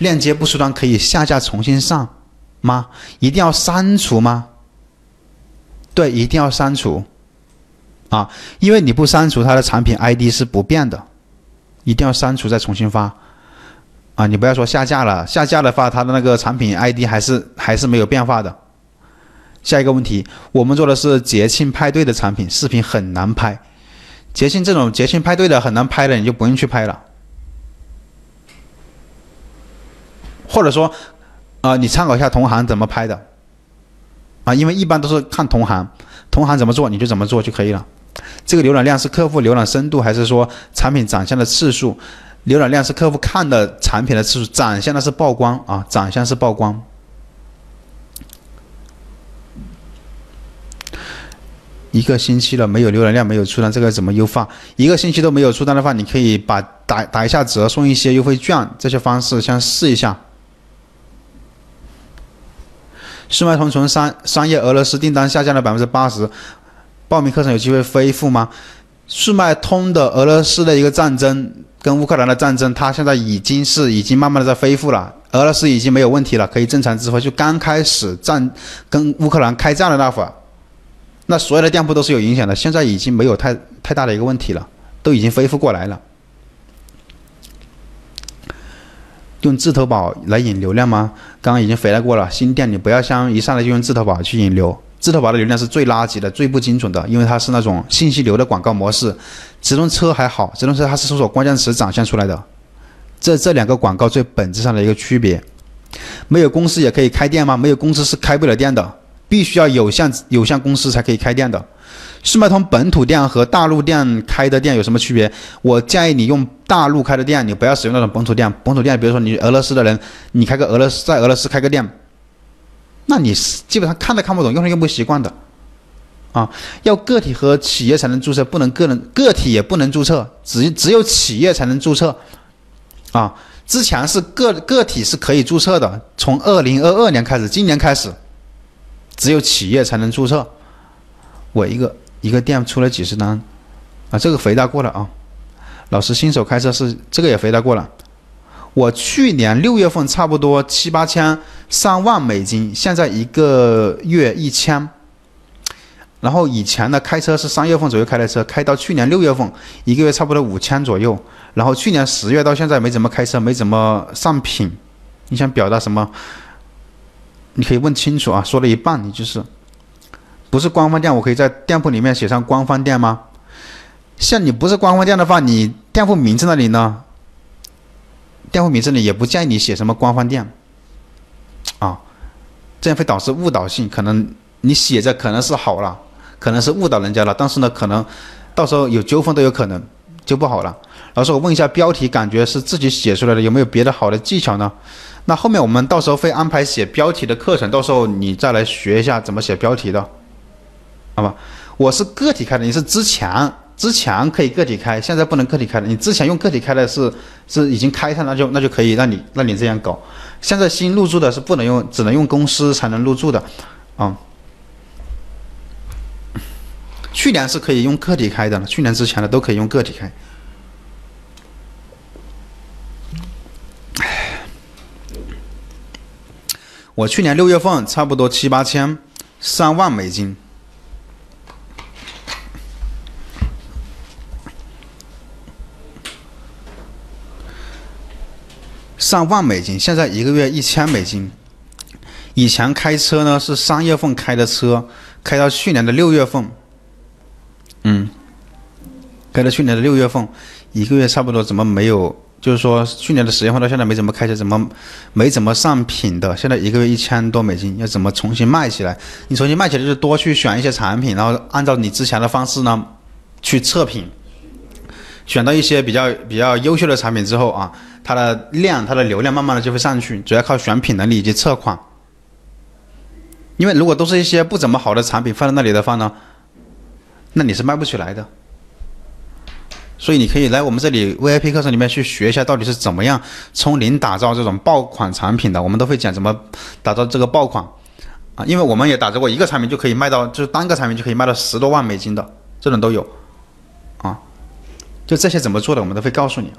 链接不出单可以下架重新上吗？一定要删除吗？对，一定要删除啊，因为你不删除它的产品 ID 是不变的，一定要删除再重新发啊！你不要说下架了，下架的话它的那个产品 ID 还是还是没有变化的。下一个问题，我们做的是节庆派对的产品，视频很难拍。节庆这种节庆派对的很难拍的，你就不用去拍了。或者说，啊，你参考一下同行怎么拍的，啊，因为一般都是看同行，同行怎么做你就怎么做就可以了。这个浏览量是客户浏览深度，还是说产品展现的次数？浏览量是客户看的产品的次数，展现的是曝光啊，展现是曝光。一个星期了没有浏览量，没有出单，这个怎么优化？一个星期都没有出单的话，你可以把打打一下折，送一些优惠券，这些方式先试一下。速卖通从商商业俄罗斯订单下降了百分之八十，报名课程有机会恢复吗？速卖通的俄罗斯的一个战争跟乌克兰的战争，它现在已经是已经慢慢的在恢复了，俄罗斯已经没有问题了，可以正常支付。就刚开始战跟乌克兰开战的那会儿。那所有的店铺都是有影响的，现在已经没有太太大的一个问题了，都已经恢复过来了。用自投宝来引流量吗？刚刚已经回答过了，新店你不要像一上来就用自投宝去引流，自投宝的流量是最垃圾的、最不精准的，因为它是那种信息流的广告模式。直通车还好，直通车它是搜索关键词展现出来的，这这两个广告最本质上的一个区别。没有公司也可以开店吗？没有公司是开不了店的。必须要有限有限公司才可以开店的。速卖通本土店和大陆店开的店有什么区别？我建议你用大陆开的店，你不要使用那种本土店。本土店，比如说你俄罗斯的人，你开个俄罗斯在俄罗斯开个店，那你基本上看都看不懂，用都用不习惯的。啊，要个体和企业才能注册，不能个人个体也不能注册，只只有企业才能注册。啊，之前是个个体是可以注册的，从二零二二年开始，今年开始。只有企业才能注册。我一个一个店出了几十单，啊，这个回答过了啊。老师新手开车是这个也回答过了。我去年六月份差不多七八千上万美金，现在一个月一千。然后以前的开车是三月份左右开的车，开到去年六月份一个月差不多五千左右。然后去年十月到现在没怎么开车，没怎么上品。你想表达什么？你可以问清楚啊，说了一半你就是不是官方店，我可以在店铺里面写上官方店吗？像你不是官方店的话，你店铺名字那里呢？店铺名字里也不建议你写什么官方店啊，这样会导致误导性。可能你写着可能是好了，可能是误导人家了，但是呢，可能到时候有纠纷都有可能，就不好了。老师，我问一下，标题感觉是自己写出来的，有没有别的好的技巧呢？那后面我们到时候会安排写标题的课程，到时候你再来学一下怎么写标题的，好吧？我是个体开的，你是之前之前可以个体开，现在不能个体开了。你之前用个体开的是是已经开上，那就那就可以让你让你这样搞。现在新入驻的是不能用，只能用公司才能入驻的，啊。去年是可以用个体开的，去年之前的都可以用个体开。我去年六月份差不多七八千，三万美金，上万美金，现在一个月一千美金。以前开车呢是三月份开的车，开到去年的六月份，嗯，开到去年的六月份，一个月差不多怎么没有？就是说，去年的十月份到现在没怎么开车，怎么没怎么上品的？现在一个月一千多美金，要怎么重新卖起来？你重新卖起来就是多去选一些产品，然后按照你之前的方式呢去测评，选到一些比较比较优秀的产品之后啊，它的量、它的流量慢慢的就会上去，主要靠选品能力以及测款。因为如果都是一些不怎么好的产品放在那里的话呢，那你是卖不起来的。所以你可以来我们这里 VIP 课程里面去学一下，到底是怎么样从零打造这种爆款产品的。我们都会讲怎么打造这个爆款啊，因为我们也打造过一个产品就可以卖到，就是单个产品就可以卖到十多万美金的，这种都有啊。就这些怎么做的，我们都会告诉你。